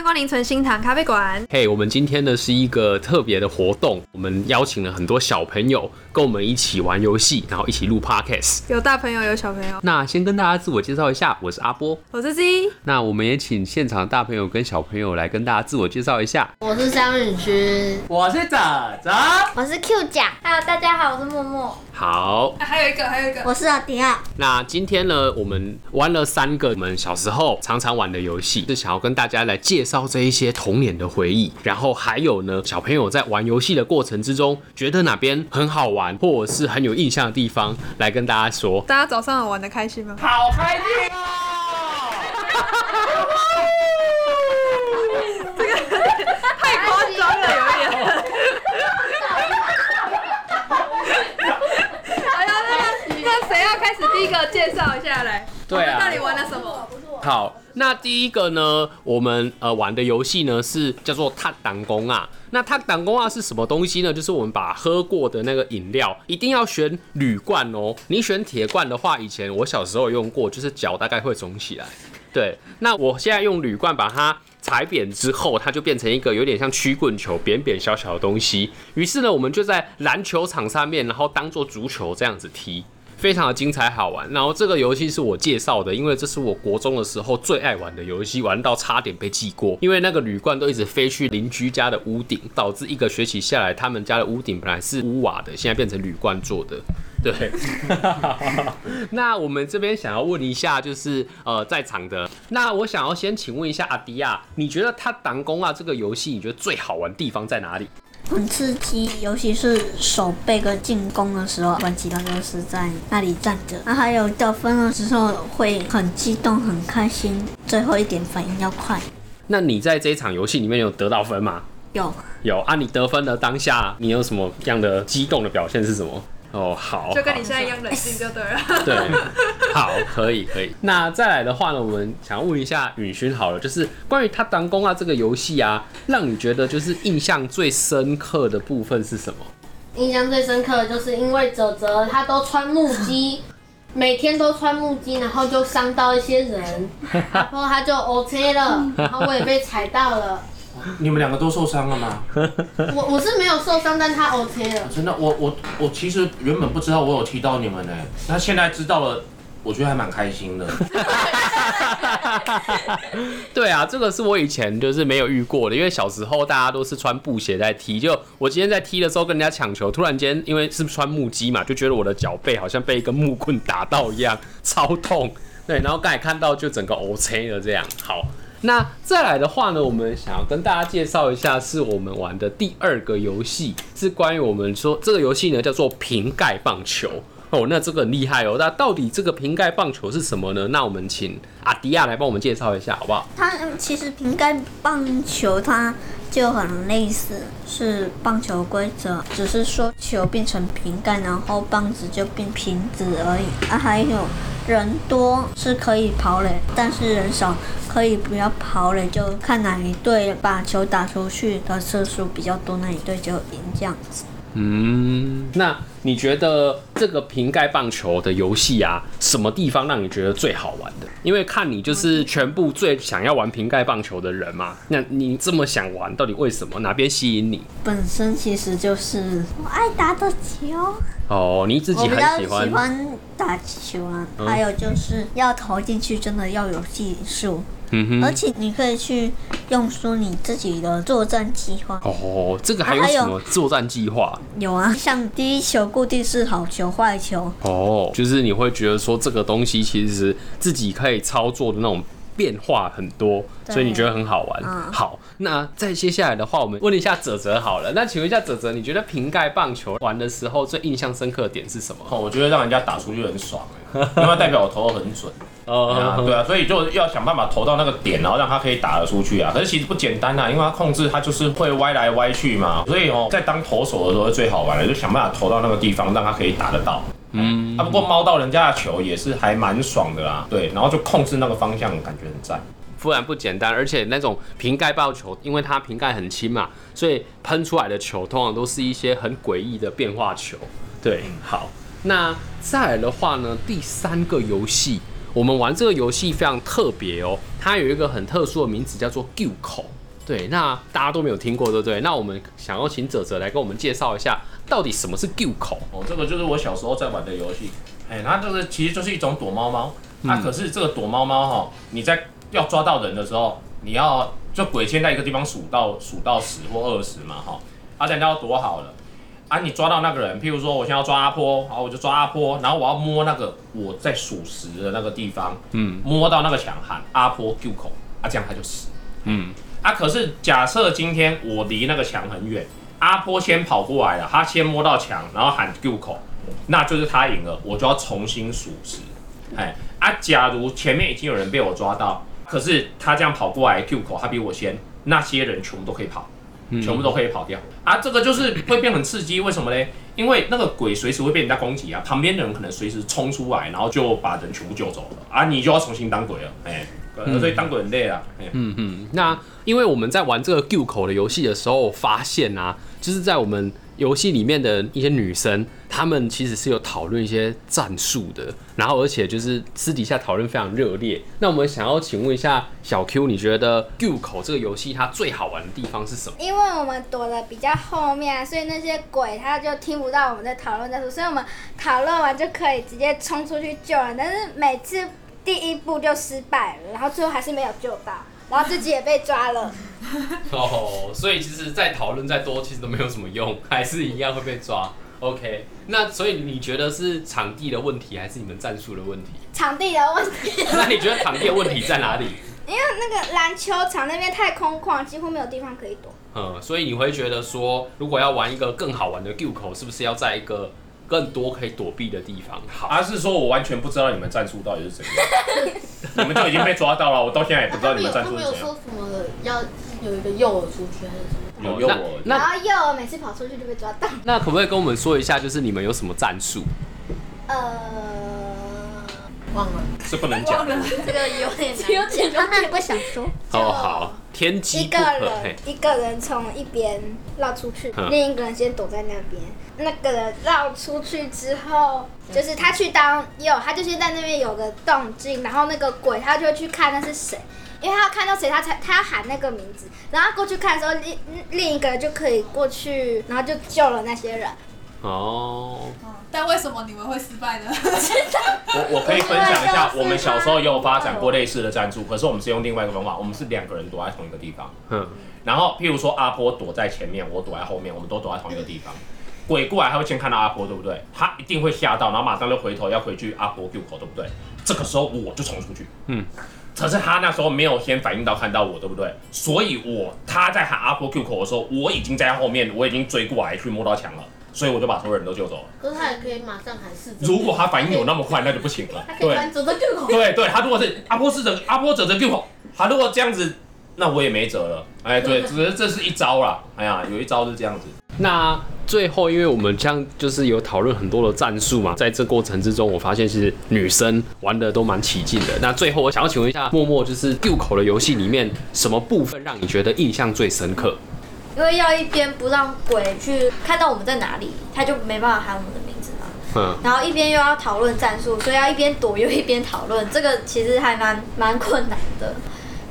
迎光临存心堂咖啡馆。嘿，hey, 我们今天呢是一个特别的活动，我们邀请了很多小朋友跟我们一起玩游戏，然后一起录 podcast。有大朋友，有小朋友。那先跟大家自我介绍一下，我是阿波，我是 Z。那我们也请现场的大朋友跟小朋友来跟大家自我介绍一下。我是张允君，我是仔仔，我是 Q 甲。Hello，大家好，我是默默。好、啊，还有一个，还有一个，我是阿迪亚。那今天呢，我们玩了三个我们小时候常常玩的游戏，是想要跟大家来介绍这一些童年的回忆。然后还有呢，小朋友在玩游戏的过程之中，觉得哪边很好玩，或者是很有印象的地方，来跟大家说。大家早上玩的开心吗？好开心哦！这个太夸张了，有一点。开始第一个介绍一下来，对啊，到底玩了什么？好，那第一个呢，我们呃玩的游戏呢是叫做踏挡公啊。那塔挡公啊是什么东西呢？就是我们把喝过的那个饮料一定要选铝罐哦。你选铁罐的话，以前我小时候用过，就是脚大概会肿起来。对，那我现在用铝罐把它踩扁之后，它就变成一个有点像曲棍球，扁扁小小的东西。于是呢，我们就在篮球场上面，然后当做足球这样子踢。非常的精彩好玩，然后这个游戏是我介绍的，因为这是我国中的时候最爱玩的游戏，玩到差点被记过，因为那个铝罐都一直飞去邻居家的屋顶，导致一个学期下来，他们家的屋顶本来是屋瓦的，现在变成铝罐做的。对，那我们这边想要问一下，就是呃在场的，那我想要先请问一下阿迪亚，你觉得他弹弓啊这个游戏，你觉得最好玩的地方在哪里？很刺激，尤其是守备跟进攻的时候，玩吉他都是在那里站着。那还有得分的时候会很激动、很开心，最后一点反应要快。那你在这一场游戏里面有得到分吗？有，有啊！你得分的当下，你有什么样的激动的表现是什么？哦，好，就跟你现在一样冷静就对了。对，好，可以，可以。那再来的话呢，我们想要问一下允勋好了，就是关于他当公啊这个游戏啊，让你觉得就是印象最深刻的部分是什么？印象最深刻的就是因为泽泽他都穿木屐，每天都穿木屐，然后就伤到一些人，然后他就 OK 了，然后我也被踩到了。你们两个都受伤了吗？我我是没有受伤，但他 OK 了。真的，我我我其实原本不知道我有踢到你们呢，那现在知道了，我觉得还蛮开心的。对啊，这个是我以前就是没有遇过的，因为小时候大家都是穿布鞋在踢，就我今天在踢的时候跟人家抢球，突然间因为是穿木屐嘛，就觉得我的脚背好像被一根木棍打到一样，超痛。对，然后刚才看到就整个 OK 了这样，好。那再来的话呢，我们想要跟大家介绍一下，是我们玩的第二个游戏，是关于我们说这个游戏呢叫做瓶盖棒球哦。那这个很厉害哦。那到底这个瓶盖棒球是什么呢？那我们请阿迪亚来帮我们介绍一下，好不好？它其实瓶盖棒球它就很类似是棒球规则，只是说球变成瓶盖，然后棒子就变瓶子而已。啊，还有。人多是可以跑垒，但是人少可以不要跑垒，就看哪一队把球打出去的次数比较多，那一队就赢这样子。嗯，那你觉得这个瓶盖棒球的游戏啊，什么地方让你觉得最好玩的？因为看你就是全部最想要玩瓶盖棒球的人嘛，那你这么想玩，到底为什么？哪边吸引你？本身其实就是我爱打的球。哦，你自己很喜欢喜欢打球啊，嗯、还有就是要投进去，真的要有技术。嗯哼，而且你可以去用说你自己的作战计划。哦，这个还有什么作战计划？有啊，像第一球固定是好球坏球。哦，就是你会觉得说这个东西其实是自己可以操作的那种。变化很多，所以你觉得很好玩。嗯、好，那再接下来的话，我们问一下泽泽好了。那请问一下泽泽，你觉得瓶盖棒球玩的时候最印象深刻的点是什么？哦，我觉得让人家打出去很爽，因为代表我投的很准。哦，对啊，所以就要想办法投到那个点，然后让他可以打得出去啊。可是其实不简单啊，因为他控制他就是会歪来歪去嘛，所以哦，在当投手的时候是最好玩的，就想办法投到那个地方，让他可以打得到。嗯，啊，不过猫到人家的球也是还蛮爽的啦，对，然后就控制那个方向，感觉很赞。不然不简单，而且那种瓶盖爆球，因为它瓶盖很轻嘛，所以喷出来的球通常都是一些很诡异的变化球。对，好，那再来的话呢，第三个游戏我们玩这个游戏非常特别哦，它有一个很特殊的名字叫做 “Q 口”。对，那大家都没有听过，对不对？那我们想要请哲哲来跟我们介绍一下，到底什么是 Q 口？哦，这个就是我小时候在玩的游戏。哎，它就是其实就是一种躲猫猫。那、啊、可是这个躲猫猫哈，你在要抓到人的时候，你要就鬼先在一个地方数到数到十或二十嘛哈，啊，人家要躲好了。啊，你抓到那个人，譬如说我现在要抓阿坡，好，我就抓阿坡，然后我要摸那个我在数十的那个地方，嗯，摸到那个墙喊阿坡 Q 口，啊，这样他就死，嗯，啊，可是假设今天我离那个墙很远，阿坡先跑过来了，他先摸到墙，然后喊 Q 口，那就是他赢了，我就要重新数十，哎，啊，假如前面已经有人被我抓到，可是他这样跑过来 Q 口，他比我先，那些人全部都可以跑。全部都可以跑掉啊！这个就是会变很刺激，为什么呢？因为那个鬼随时会被人家攻击啊，旁边的人可能随时冲出来，然后就把人全部救走了啊！你就要重新当鬼了，哎、欸，所以当鬼很累啊。嗯嗯，那因为我们在玩这个 Q 口的游戏的时候，发现啊，就是在我们。游戏里面的一些女生，她们其实是有讨论一些战术的，然后而且就是私底下讨论非常热烈。那我们想要请问一下小 Q，你觉得 Q 口这个游戏它最好玩的地方是什么？因为我们躲得比较后面，所以那些鬼他就听不到我们在讨论战术，所以我们讨论完就可以直接冲出去救人。但是每次第一步就失败了，然后最后还是没有救到。然后自己也被抓了。哦，所以其实再讨论再多，其实都没有什么用，还是一样会被抓。OK，那所以你觉得是场地的问题，还是你们战术的问题？场地的问题。那你觉得场地的问题在哪里？因为那个篮球场那边太空旷，几乎没有地方可以躲。嗯，所以你会觉得说，如果要玩一个更好玩的 Q 口，是不是要在一个更多可以躲避的地方？好，而是说我完全不知道你们战术到底是怎样？你们就已经被抓到了，我到现在也不知道你们战术是怎样。他们有说什么，要有一个诱饵出去还是什么？有诱饵，然后诱饵每次跑出去就被抓到。那可不可以跟我们说一下，就是你们有什么战术？呃，忘了，是不能讲。这个有点难，有点难，那你不想说？哦，好。天机一个人一个人从一边绕出去，另一个人先躲在那边。那个人绕出去之后，就是他去当右，他就先在那边有个动静，然后那个鬼他就会去看那是谁，因为他要看到谁，他才他要喊那个名字，然后过去看的时候，另另一个人就可以过去，然后就救了那些人。哦。但为什么你们会失败呢？我我可以分享一下，我们小时候也有发展过类似的战术，可是我们是用另外一个方法，我们是两个人躲在同一个地方。嗯。然后，譬如说阿波躲在前面，我躲在后面，我们都躲在同一个地方。鬼过来，他会先看到阿波，对不对？他一定会吓到，然后马上就回头要回去阿波 Q 口，对不对？这个时候我就冲出去。嗯。可是他那时候没有先反应到看到我，对不对？所以我他在喊阿波 Q 口的时候，我已经在后面，我已经追过来去摸到墙了。所以我就把所有人都救走了。可是他也可以马上喊四。如果他反应有那么快，那就不行了。对。对对，他如果是阿波是者阿波者的他如果这样子，那我也没辙了。哎，对，只是这是一招啦。哎呀，有一招是这样子。那最后，因为我们这样就是有讨论很多的战术嘛，在这过程之中，我发现其实女生玩的都蛮起劲的。那最后，我想要请问一下默默，就是 Q 口的游戏里面，什么部分让你觉得印象最深刻？因为要一边不让鬼去看到我们在哪里，他就没办法喊我们的名字嘛。嗯。然后一边又要讨论战术，所以要一边躲又一边讨论，这个其实还蛮蛮困难的。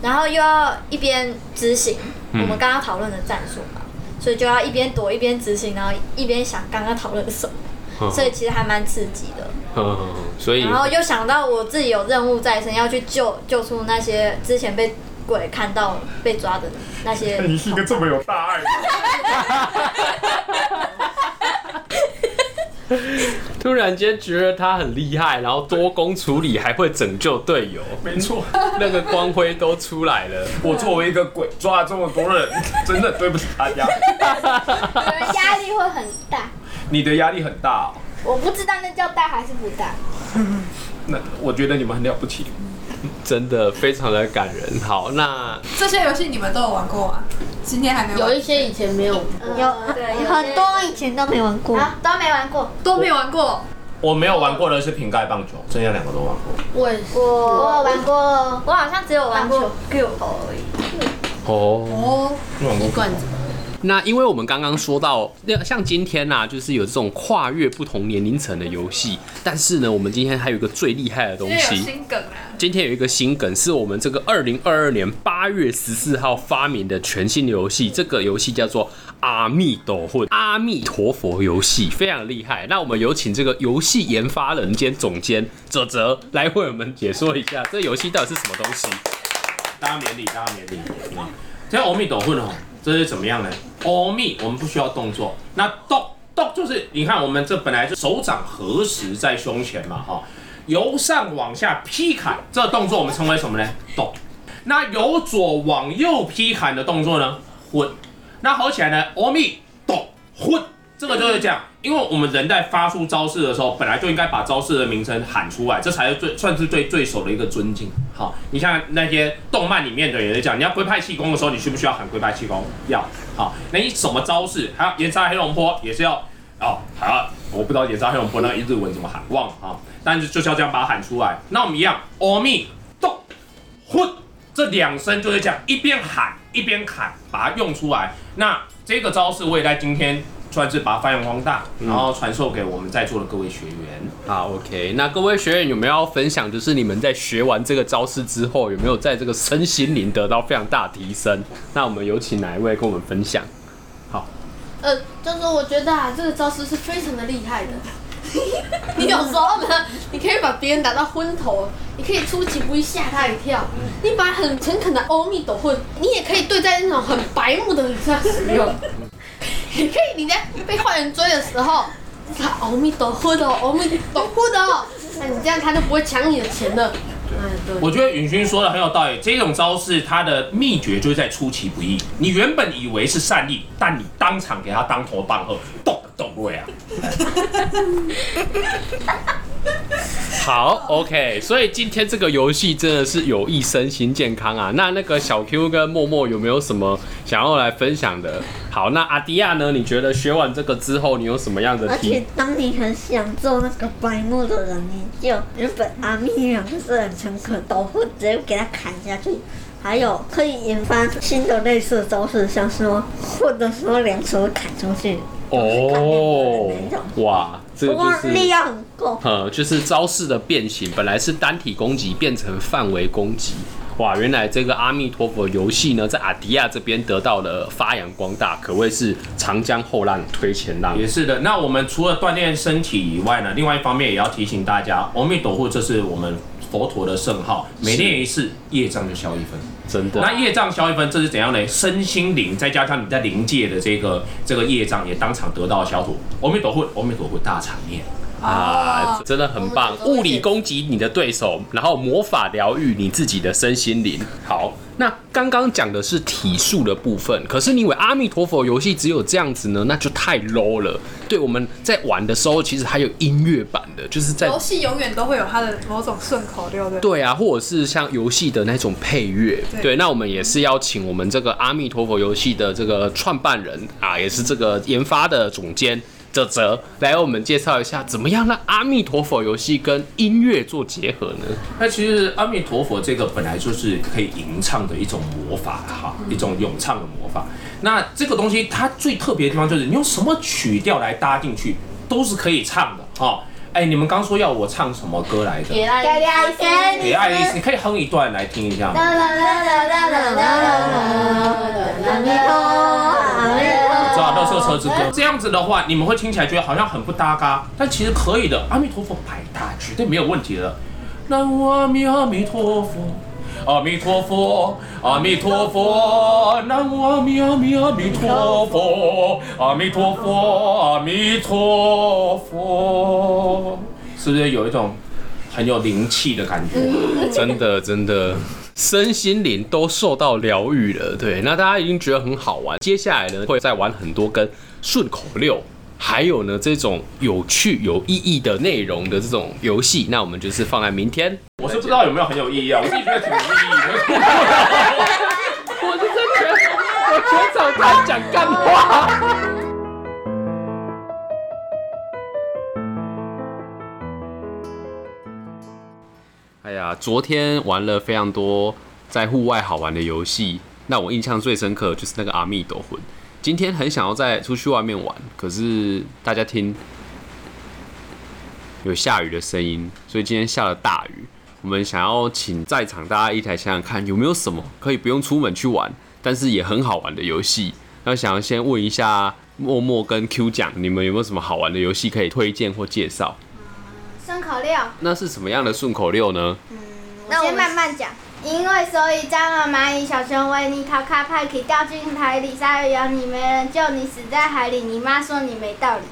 然后又要一边执行我们刚刚讨论的战术嘛，嗯、所以就要一边躲一边执行，然后一边想刚刚讨论什么，嗯、所以其实还蛮刺激的。嗯，所以。然后又想到我自己有任务在身，要去救救出那些之前被。鬼看到被抓的那些，你是一个这么有大爱的。突然间觉得他很厉害，然后多功处理，还会拯救队友。没错，那个光辉都出来了。我作为一个鬼，抓了这么多人，真的对不起大家。压力会很大。你的压力很大哦。我不知道那叫大还是不大。那我觉得你们很了不起。真的非常的感人。好，那这些游戏你们都有玩过吗？今天还没玩。有一些以前没有，有对，很多以前都没玩过，啊都没玩过，都没玩过。我没有玩过的是瓶盖棒球，剩下两个都玩过。我也是，我有玩过，我好像只有玩过 Q 口而已。哦哦，一罐子。那因为我们刚刚说到，那像今天呐、啊，就是有这种跨越不同年龄层的游戏，但是呢，我们今天还有一个最厉害的东西。新梗啊！今天有一个新梗，是我们这个二零二二年八月十四号发明的全新的游戏。这个游戏叫做阿弥陀佛，阿弥陀佛游戏，非常厉害。那我们有请这个游戏研发人兼总监泽泽来为我们解说一下，这个游戏到底是什么东西？大家免礼，大家免礼。啊，这阿弥陀佛哦，这是怎么样呢？阿弥，我们不需要动作。那动动就是，你看我们这本来是手掌合十在胸前嘛，哈，由上往下劈砍，这动作我们称为什么呢？动。那由左往右劈砍的动作呢？混。那合起来呢？阿弥陀混。这个就是这样，因为我们人在发出招式的时候，本来就应该把招式的名称喊出来，这才是最算是对对手的一个尊敬。好，你像那些动漫里面的人也是讲，你要龟派气功的时候，你需不需要喊龟派气功？要。好，那你什么招式？还有炎杀黑龙波也是要哦。好，我不知道炎杀黑龙波那个日文怎么喊，忘了啊。但是就是要这样把它喊出来。那我们一样，阿弥陀荤，这两声就是这样，一边喊一边砍，把它用出来。那这个招式我也在今天。算是把它发扬光大，然后传授给我们在座的各位学员。好，OK。那各位学员有没有要分享？就是你们在学完这个招式之后，有没有在这个身心灵得到非常大的提升？那我们有请哪一位跟我们分享？好，呃，就是我觉得啊，这个招式是非常的厉害的。你有时候呢，你可以把别人打到昏头，你可以出其不意吓他一跳。你把很诚恳的阿弥陀佛，你也可以对在那种很白目的人上使用。你可以，你在被坏人追的时候，他阿弥陀佛的，阿弥陀佛的，那你这样他就不会抢你的钱了。对，我觉得允勋说的很有道理。这种招式它的秘诀就是在出其不意。你原本以为是善意，但你当场给他当头棒喝，动动位啊。好，OK，所以今天这个游戏真的是有益身心健康啊。那那个小 Q 跟默默有没有什么想要来分享的？好，那阿迪亚呢？你觉得学完这个之后，你有什么样的体？而且当你很想做那个白目的人，你就日本阿弥两个是很诚恳，都会直接给他砍下去。还有可以研发新的类似的招式，像说或者说两手砍出去。哦，哇，这个就是力量很够。呃，就是招式的变形，本来是单体攻击变成范围攻击。哇，原来这个阿弥陀佛游戏呢，在阿迪亚这边得到了发扬光大，可谓是长江后浪推前浪。也是的，那我们除了锻炼身体以外呢，另外一方面也要提醒大家，阿弥陀佛，这是我们佛陀的圣号，每念一次，业障就消一分。真的，那业障消一分，这是怎样呢？身心灵再加上你在灵界的这个这个业障，也当场得到消除。阿弥陀佛，阿弥陀佛，大场面啊，真的很棒！物理攻击你的对手，然后魔法疗愈你自己的身心灵。好。那刚刚讲的是体术的部分，可是你以为阿弥陀佛游戏只有这样子呢？那就太 low 了。对，我们在玩的时候，其实还有音乐版的，就是在游戏永远都会有它的某种顺口溜的。对啊，或者是像游戏的那种配乐。对，那我们也是邀请我们这个阿弥陀佛游戏的这个创办人啊，也是这个研发的总监。哲哲来我们介绍一下，怎么样让阿弥陀佛游戏跟音乐做结合呢？那其实阿弥陀佛这个本来就是可以吟唱的一种魔法哈，一种咏唱的魔法。那这个东西它最特别的地方就是，你用什么曲调来搭进去都是可以唱的哈。哎，你们刚说要我唱什么歌来着？给爱丽丝，给爱丽丝，你可以哼一段来听一下吗？知道《乐色车之歌》这样子的话，你们会听起来觉得好像很不搭嘎，但其实可以的。阿弥陀佛，百搭，绝对没有问题的。南无阿弥阿弥陀佛，阿弥陀佛，阿弥陀佛，南无阿弥阿弥阿弥陀佛，阿弥陀佛，阿弥陀佛，是不是有一种很有灵气的感觉？真的，真的。身心灵都受到疗愈了，对，那大家已经觉得很好玩。接下来呢，会再玩很多跟顺口溜，还有呢这种有趣有意义的内容的这种游戏。那我们就是放在明天。我是不知道有没有很有意义啊，我自己觉得挺有意义的。我是真觉得我全场在讲干话。哎呀，昨天玩了非常多在户外好玩的游戏，那我印象最深刻的就是那个阿弥陀魂。今天很想要再出去外面玩，可是大家听有下雨的声音，所以今天下了大雨。我们想要请在场大家一起来想想看，有没有什么可以不用出门去玩，但是也很好玩的游戏。那想要先问一下默默跟 Q 酱，你们有没有什么好玩的游戏可以推荐或介绍？顺口溜。那是什么样的顺口溜呢？嗯，我先慢慢讲。因为所以，蟑螂、蚂蚁、小熊维尼、逃卡派克掉进海里，鲨鱼咬你，没人救你，死在海里。你妈说你没道理。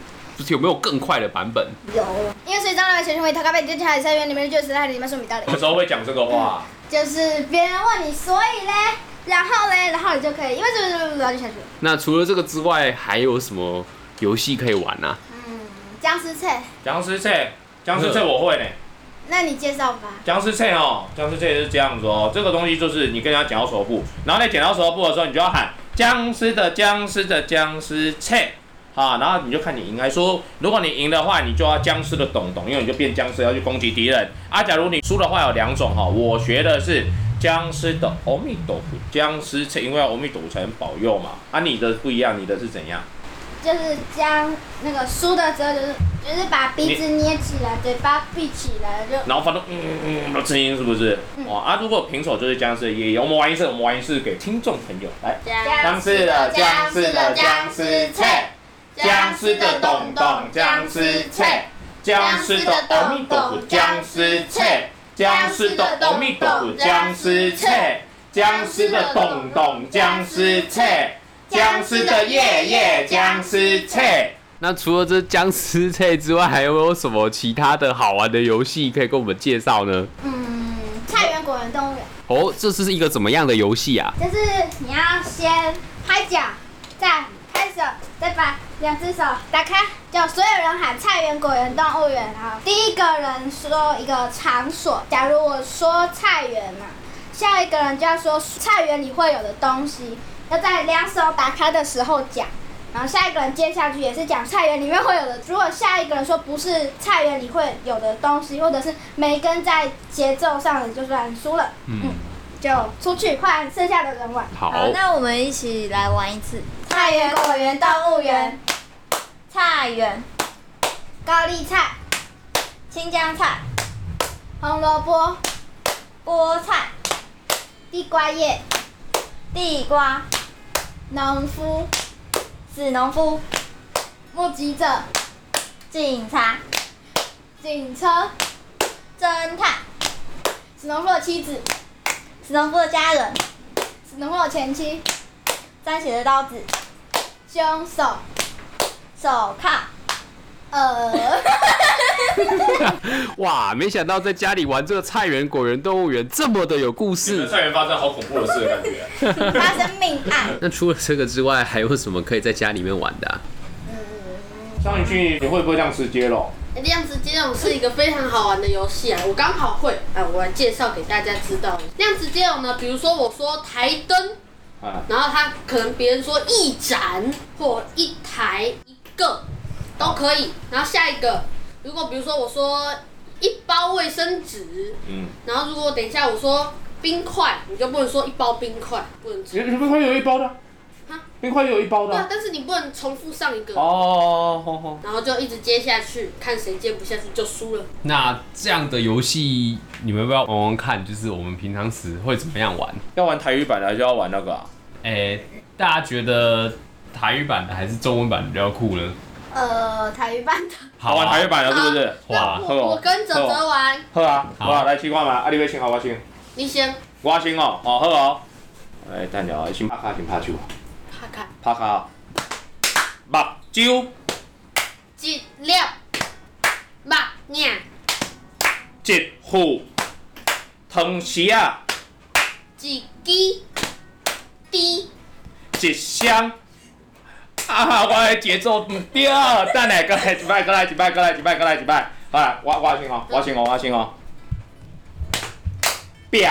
有没有更快的版本？有。因为所以，蟑螂、小熊维尼、逃卡派克掉进海里，鲨鱼咬你，没人救你，死在海里。你妈说没道理。什么时候会讲这个话？就是别人问你，所以嘞，然后嘞，然后你就可以，因为这个就就下去了。那除了这个之外，还有什么游戏可以玩呢？嗯，僵尸菜。僵尸菜，僵尸菜我会呢。那你介绍吧。僵尸菜哦，僵尸菜是这样子哦，这个东西就是你跟人家剪刀石头布，然后你剪刀石头布的时候，你就要喊僵尸的僵尸的僵尸菜，啊，然后你就看你赢还输。如果你赢的话，你就要僵尸的咚咚，因为你就变僵尸要去攻击敌人。啊，假如你输的话有两种哈，我学的是僵尸的阿弥陀佛，僵尸菜，因为阿弥陀佛才能保佑嘛。啊，你的不一样，你的是怎样？就是将那个输的时候，就是就是把鼻子捏起来，嘴巴闭起来，就然后发出嗯嗯的声音，是不是？嗯、哇啊！如果平手就是僵尸的爷爷。我们玩一次，我们玩一次给听众朋友来。僵尸的僵尸的僵尸菜，僵尸的咚咚僵尸菜，僵尸的阿弥陀佛僵尸菜，僵尸的阿弥陀佛僵尸菜，僵尸的咚咚僵尸菜。僵尸的夜夜僵尸菜。那除了这僵尸菜之外，还有没有什么其他的好玩的游戏可以跟我们介绍呢？嗯，菜园果园动物园。哦，这是一个怎么样的游戏啊？就是你要先拍脚，再拍手，再把两只手打开，叫所有人喊菜园果园动物园。然后第一个人说一个场所，假如我说菜园嘛，下一个人就要说菜园里会有的东西。要在两手打开的时候讲，然后下一个人接下去也是讲菜园里面会有的。如果下一个人说不是菜园里会有的东西，或者是没跟在节奏上的，就算输了。嗯，嗯，就出去换剩下的人玩。好，好，那我们一起来玩一次。菜园果园动物园。菜园。高丽菜。青江菜。红萝卜。菠菜。地瓜叶。地瓜。农夫，死农夫，目击者，警察，警车，侦探，死农夫的妻子，死农夫的家人，死农夫的前妻，沾血的刀子，凶手，手铐，呃，哇，没想到在家里玩这个菜园果园动物园这么的有故事。菜园发生好恐怖的事的感觉。发生命案。那除了这个之外，还有什么可以在家里面玩的、啊？嗯，上一句你会不会亮直接龙？量子接龙是一个非常好玩的游戏啊，我刚好会，哎，我来介绍给大家知道。量子接龙呢，比如说我说台灯，然后他可能别人说一盏或一台一个都可以，然后下一个。如果比如说我说一包卫生纸，嗯，然后如果等一下我说冰块，你就不能说一包冰块，不能吃。冰块有一包的，啊，冰块有一包的。对啊，但是你不能重复上一个。哦，好好。然后就一直接下去，看谁接不下去就输了。那这样的游戏你们要不要玩玩看？就是我们平常时会怎么样玩？要玩台语版的还是要玩那个啊？哎、欸，大家觉得台语版的还是中文版的比较酷呢？呃，台语版的。好玩台语版的，是不是？哇，我跟泽泽玩。好啊，好啊，来，请看嘛，啊，你要先，好我先。你先。我先哦，哦，好哦。来，等下，先拍卡，先拍手。拍卡。拍卡。目睭。一粒。目镜。一副。汤匙啊。一支。滴。一箱。啊！我的节奏唔对，等下，过来一摆，过来一摆，过来一摆，过来一摆。好，我我先哦，我先哦，我先哦。壁。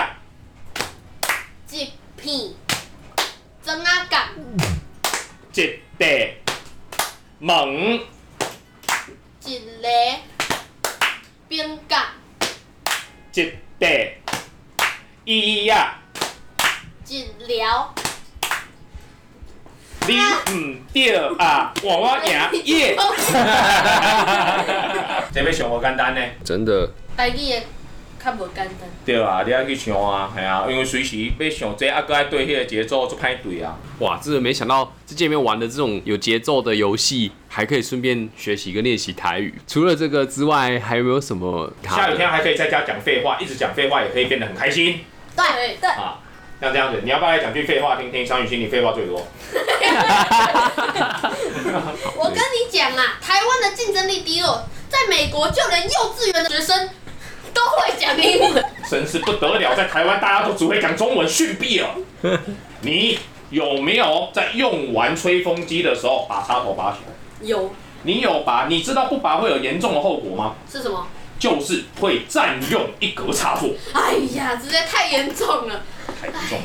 一片。砖啊甲。一块。门。一个。冰甲。一块。医药。一疗。你唔对啊，我我赢耶！这边想我简单呢，真的。台语的较无简单。对啊，你要去唱啊，系啊，因为随时要想这啊，搁爱对迄个节奏就歹对啊。哇，真的没想到这界面玩的这种有节奏的游戏，还可以顺便学习跟练习台语。除了这个之外，还有没有什么？下雨天还可以在家讲废话，一直讲废话也可以变得很开心。对对。啊，像这样子，你要不要来讲句废话听听？张雨欣，你废话最多。我跟你讲啊，台湾的竞争力低落，在美国就连幼稚园的学生。都会讲英文，真是不得了！在台湾大家都只会讲中文，逊毙了。你有没有在用完吹风机的时候把插头拔起来？有。你有拔？你知道不拔会有严重的后果吗？是什么？就是会占用一格插座。哎呀，实在太严重了。太严重了。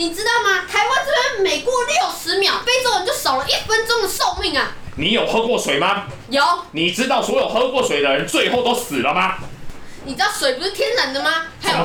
你知道吗？台湾这边每过六十秒，非洲人就少了一分钟的寿命啊！你有喝过水吗？有。你知道所有喝过水的人最后都死了吗？你知道水不是天然的吗？还有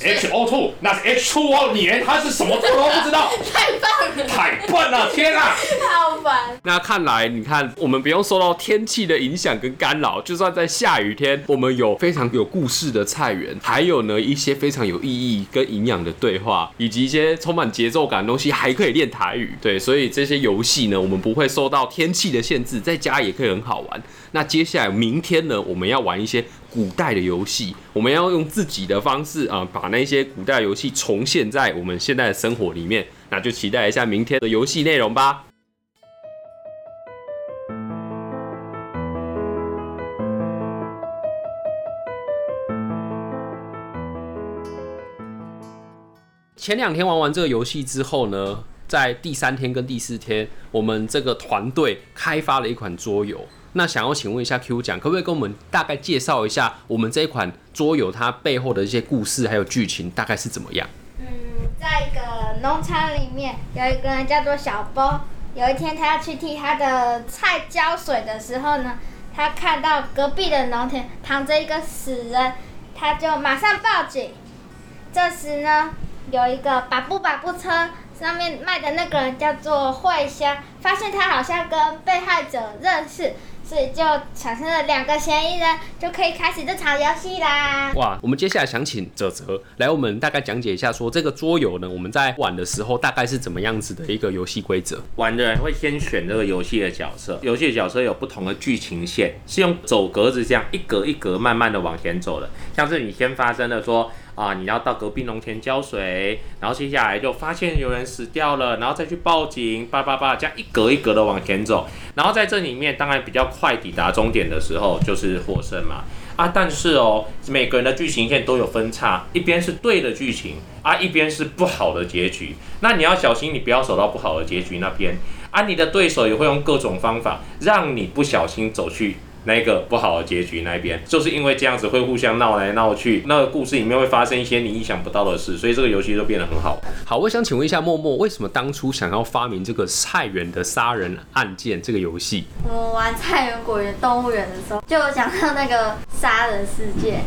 H2O。H2O，那是 H2O，你连它是什么都不知道。太棒了！太笨了！天啊！好烦。那看来，你看，我们不用受到天气的影响跟干扰，就算在下雨天，我们有非常有故事的菜园，还有呢一些非常有意义跟营养的对话，以及一些充满节奏感的东西，还可以练台语。对，所以这些游戏呢，我们不会受到天气的限制，在家也可以很好玩。那接下来明天呢，我们要玩一些古代的游戏，我们要用自己的方式啊，把那些古代游戏重现在我们现在的生活里面。那就期待一下明天的游戏内容吧。前两天玩完这个游戏之后呢，在第三天跟第四天，我们这个团队开发了一款桌游。那想要请问一下 Q 讲，可不可以跟我们大概介绍一下我们这一款桌游它背后的一些故事还有剧情大概是怎么样？嗯，在一个农场里面，有一个人叫做小波。有一天，他要去替他的菜浇水的时候呢，他看到隔壁的农田躺着一个死人，他就马上报警。这时呢，有一个把布把布车上面卖的那个人叫做慧香，发现他好像跟被害者认识。所以就产生了两个嫌疑人，就可以开始这场游戏啦。哇，我们接下来想请泽泽来我们大概讲解一下，说这个桌游呢，我们在玩的时候大概是怎么样子的一个游戏规则？玩的人会先选这个游戏的角色，游戏的角色有不同的剧情线，是用走格子这样一格一格慢慢的往前走的，像是你先发生的说。啊，你要到隔壁农田浇水，然后接下来就发现有人死掉了，然后再去报警，叭叭叭，这样一格一格的往前走，然后在这里面当然比较快抵达终点的时候就是获胜嘛。啊，但是哦，每个人的剧情线都有分叉，一边是对的剧情，啊，一边是不好的结局。那你要小心，你不要走到不好的结局那边，啊，你的对手也会用各种方法让你不小心走去。那个不好的结局那边，就是因为这样子会互相闹来闹去，那个故事里面会发生一些你意想不到的事，所以这个游戏就变得很好。好，我想请问一下默默，为什么当初想要发明这个菜园的杀人案件这个游戏？我玩菜园果园动物园的时候，就有讲到那个杀人事件，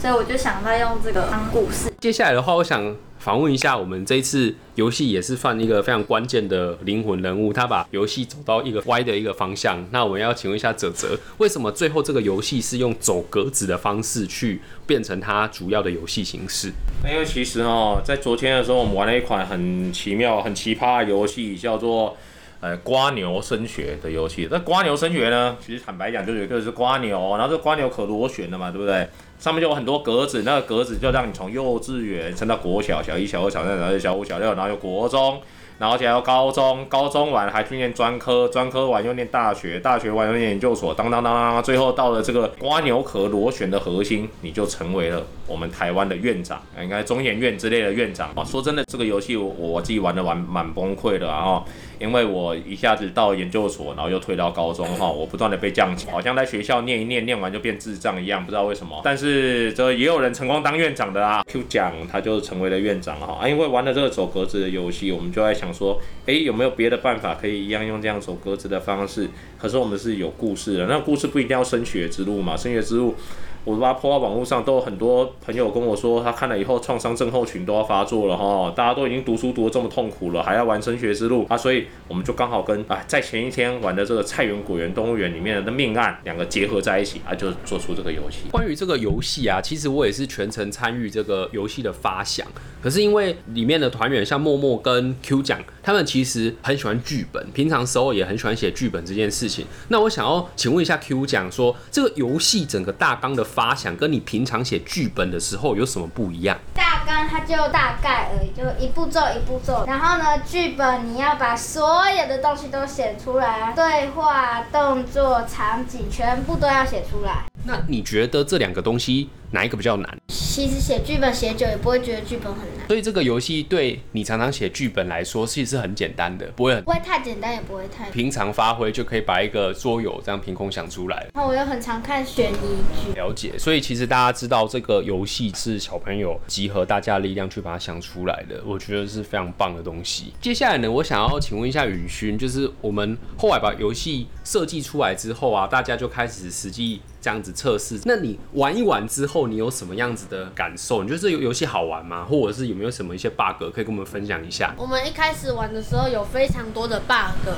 所以我就想到用这个当故事。接下来的话，我想。访问一下，我们这一次游戏也是犯一个非常关键的灵魂人物，他把游戏走到一个歪的一个方向。那我们要请问一下泽泽，为什么最后这个游戏是用走格子的方式去变成它主要的游戏形式？因为其实哦，在昨天的时候，我们玩了一款很奇妙、很奇葩的游戏，叫做呃瓜牛升学的游戏。那瓜牛升学呢，其实坦白讲，就有一个是瓜牛，然后这瓜牛可螺旋的嘛，对不对？上面就有很多格子，那个格子就让你从幼稚园升到国小，小一、小二、小三、小四、小五、小六，然后有国中，然后接着高中，高中完还去念专科，专科完又念大学，大学完又念研究所，当当当当，最后到了这个蜗牛壳螺旋的核心，你就成为了我们台湾的院长，应该中研院之类的院长啊。说真的，这个游戏我我自己玩的玩蛮崩溃的啊。因为我一下子到研究所，然后又退到高中哈，我不断的被降级，好像在学校念一念，念完就变智障一样，不知道为什么。但是这也有人成功当院长的啊，Q 奖他就成为了院长哈啊，因为玩了这个走格子的游戏，我们就在想说，哎，有没有别的办法可以一样用这样走格子的方式？可是我们是有故事的，那故事不一定要升学之路嘛，升学之路。我把它泼到网络上，都有很多朋友跟我说，他看了以后创伤症候群都要发作了哈，大家都已经读书读得这么痛苦了，还要玩升学之路啊，所以我们就刚好跟啊在前一天玩的这个菜园果园动物园里面的命案两个结合在一起啊，就做出这个游戏。关于这个游戏啊，其实我也是全程参与这个游戏的发想，可是因为里面的团员像默默跟 Q 讲。他们其实很喜欢剧本，平常时候也很喜欢写剧本这件事情。那我想要请问一下 Q 讲说，这个游戏整个大纲的发想跟你平常写剧本的时候有什么不一样？大纲它就大概而已，就一步骤一步骤。然后呢，剧本你要把所有的东西都写出来，对话、动作、场景全部都要写出来。那你觉得这两个东西哪一个比较难？其实写剧本写久也不会觉得剧本很难。所以这个游戏对你常常写剧本来说其实是很简单的不会很不会太简单也不会太平常发挥就可以把一个桌游这样凭空想出来。那我又很常看悬疑剧。了解所以其实大家知道这个游戏是小朋友集合大家力量去把它想出来的我觉得是非常棒的东西。接下来呢我想要请问一下雨勋就是我们后来把游戏设计出来之后啊大家就开始实际这样子测试。那你玩一玩之后你有什么样子的感受？你觉得这游游戏好玩吗？或者是有有什么一些 bug 可以跟我们分享一下？我们一开始玩的时候有非常多的 bug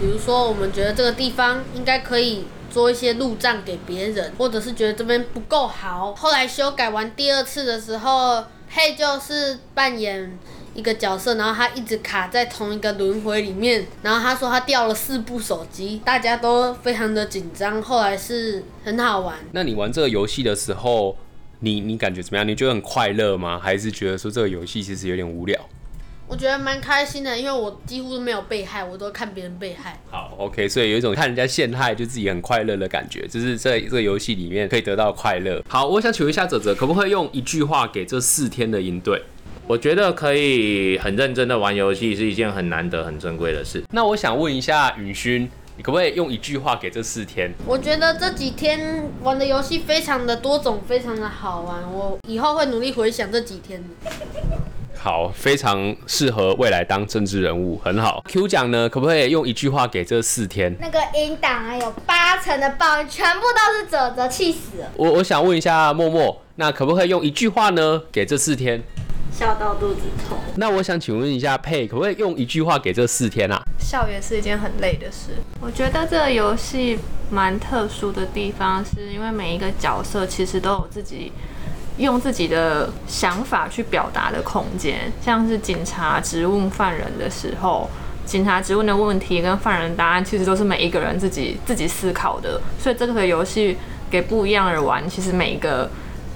比如说我们觉得这个地方应该可以做一些路障给别人或者是觉得这边不够好。后来修改完第二次的时候配就是扮演一个角色然后他一直卡在同一个轮回里面然后他说他掉了四部手机大家都非常的紧张后来是很好玩。那你玩这个游戏的时候你你感觉怎么样？你觉得很快乐吗？还是觉得说这个游戏其实有点无聊？我觉得蛮开心的因为我几乎都没有被害我都看别人被害。好 ok 所以有一种看人家陷害就自己很快乐的感觉就是在这个游戏里面可以得到快乐。好我想请问一下哲哲可不可以用一句话给这四天的应对？我觉得可以很认真的玩游戏是一件很难得很珍贵的事。那我想问一下雨勋可不可以用一句话给这四天？我觉得这几天玩的游戏非常的多种，非常的好玩。我以后会努力回想这几天。好，非常适合未来当政治人物，很好。Q 奖呢？可不可以用一句话给这四天？那个英党还有八成的报怨，全部都是褶褶，气死了。我我想问一下默默，那可不可以用一句话呢？给这四天？笑到肚子痛。那我想请问一下佩，可不可以用一句话给这四天啊？校园是一件很累的事。我觉得这个游戏蛮特殊的地方，是因为每一个角色其实都有自己用自己的想法去表达的空间。像是警察质问犯人的时候，警察质问的问题跟犯人答案其实都是每一个人自己自己思考的。所以这个游戏给不一样的人玩，其实每一个。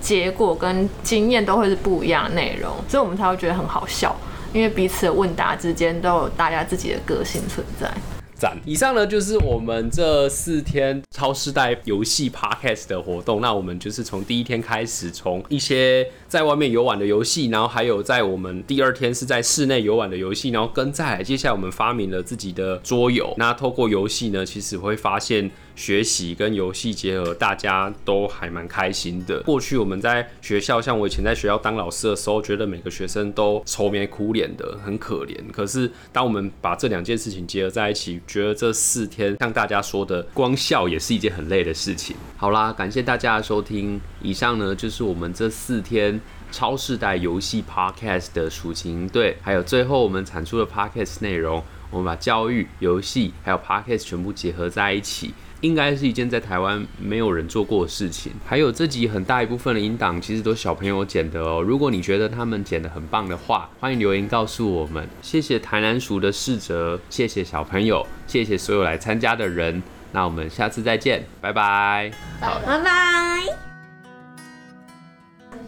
结果跟经验都会是不一样的内容，所以我们才会觉得很好笑，因为彼此的问答之间都有大家自己的个性存在。赞！以上呢就是我们这四天超时代游戏 podcast 的活动。那我们就是从第一天开始，从一些在外面游玩的游戏，然后还有在我们第二天是在室内游玩的游戏，然后跟在接下来我们发明了自己的桌游。那透过游戏呢，其实会发现。学习跟游戏结合，大家都还蛮开心的。过去我们在学校，像我以前在学校当老师的时候，觉得每个学生都愁眉苦脸的，很可怜。可是当我们把这两件事情结合在一起，觉得这四天像大家说的，光笑也是一件很累的事情。好啦，感谢大家的收听。以上呢就是我们这四天。超世代游戏 Podcast 的暑期营队，还有最后我们产出的 Podcast 内容，我们把教育、游戏还有 Podcast 全部结合在一起。应该是一件在台湾没有人做过的事情。还有这集很大一部分的音档，其实都小朋友剪的哦。如果你觉得他们剪的很棒的话，欢迎留言告诉我们。谢谢台南鼠的世哲，谢谢小朋友，谢谢所有来参加的人。那我们下次再见，拜拜，拜拜。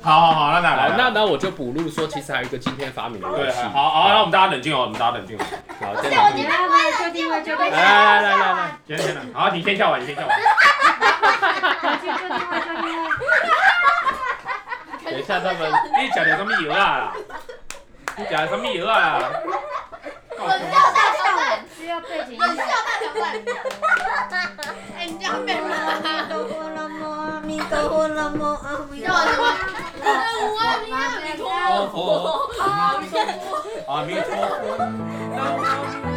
好好好，那来来，那那我就补录说，其实还有一个今天发明的游戏。对，好好，那我们大家冷静哦，我们大家冷静哦。好，先来，先来，先来，先来，来来来来，先来，好，你先跳完，你先跳完。等一下，他们你讲的什么油啊？你讲的什么油啊？我笑大笑需要背景音乐。我笑大笑哎，你这样被骂了。 떠올라 뭐 아무 야, 나 우한이야 미토. 어, 어. 아 미토. 아 미토.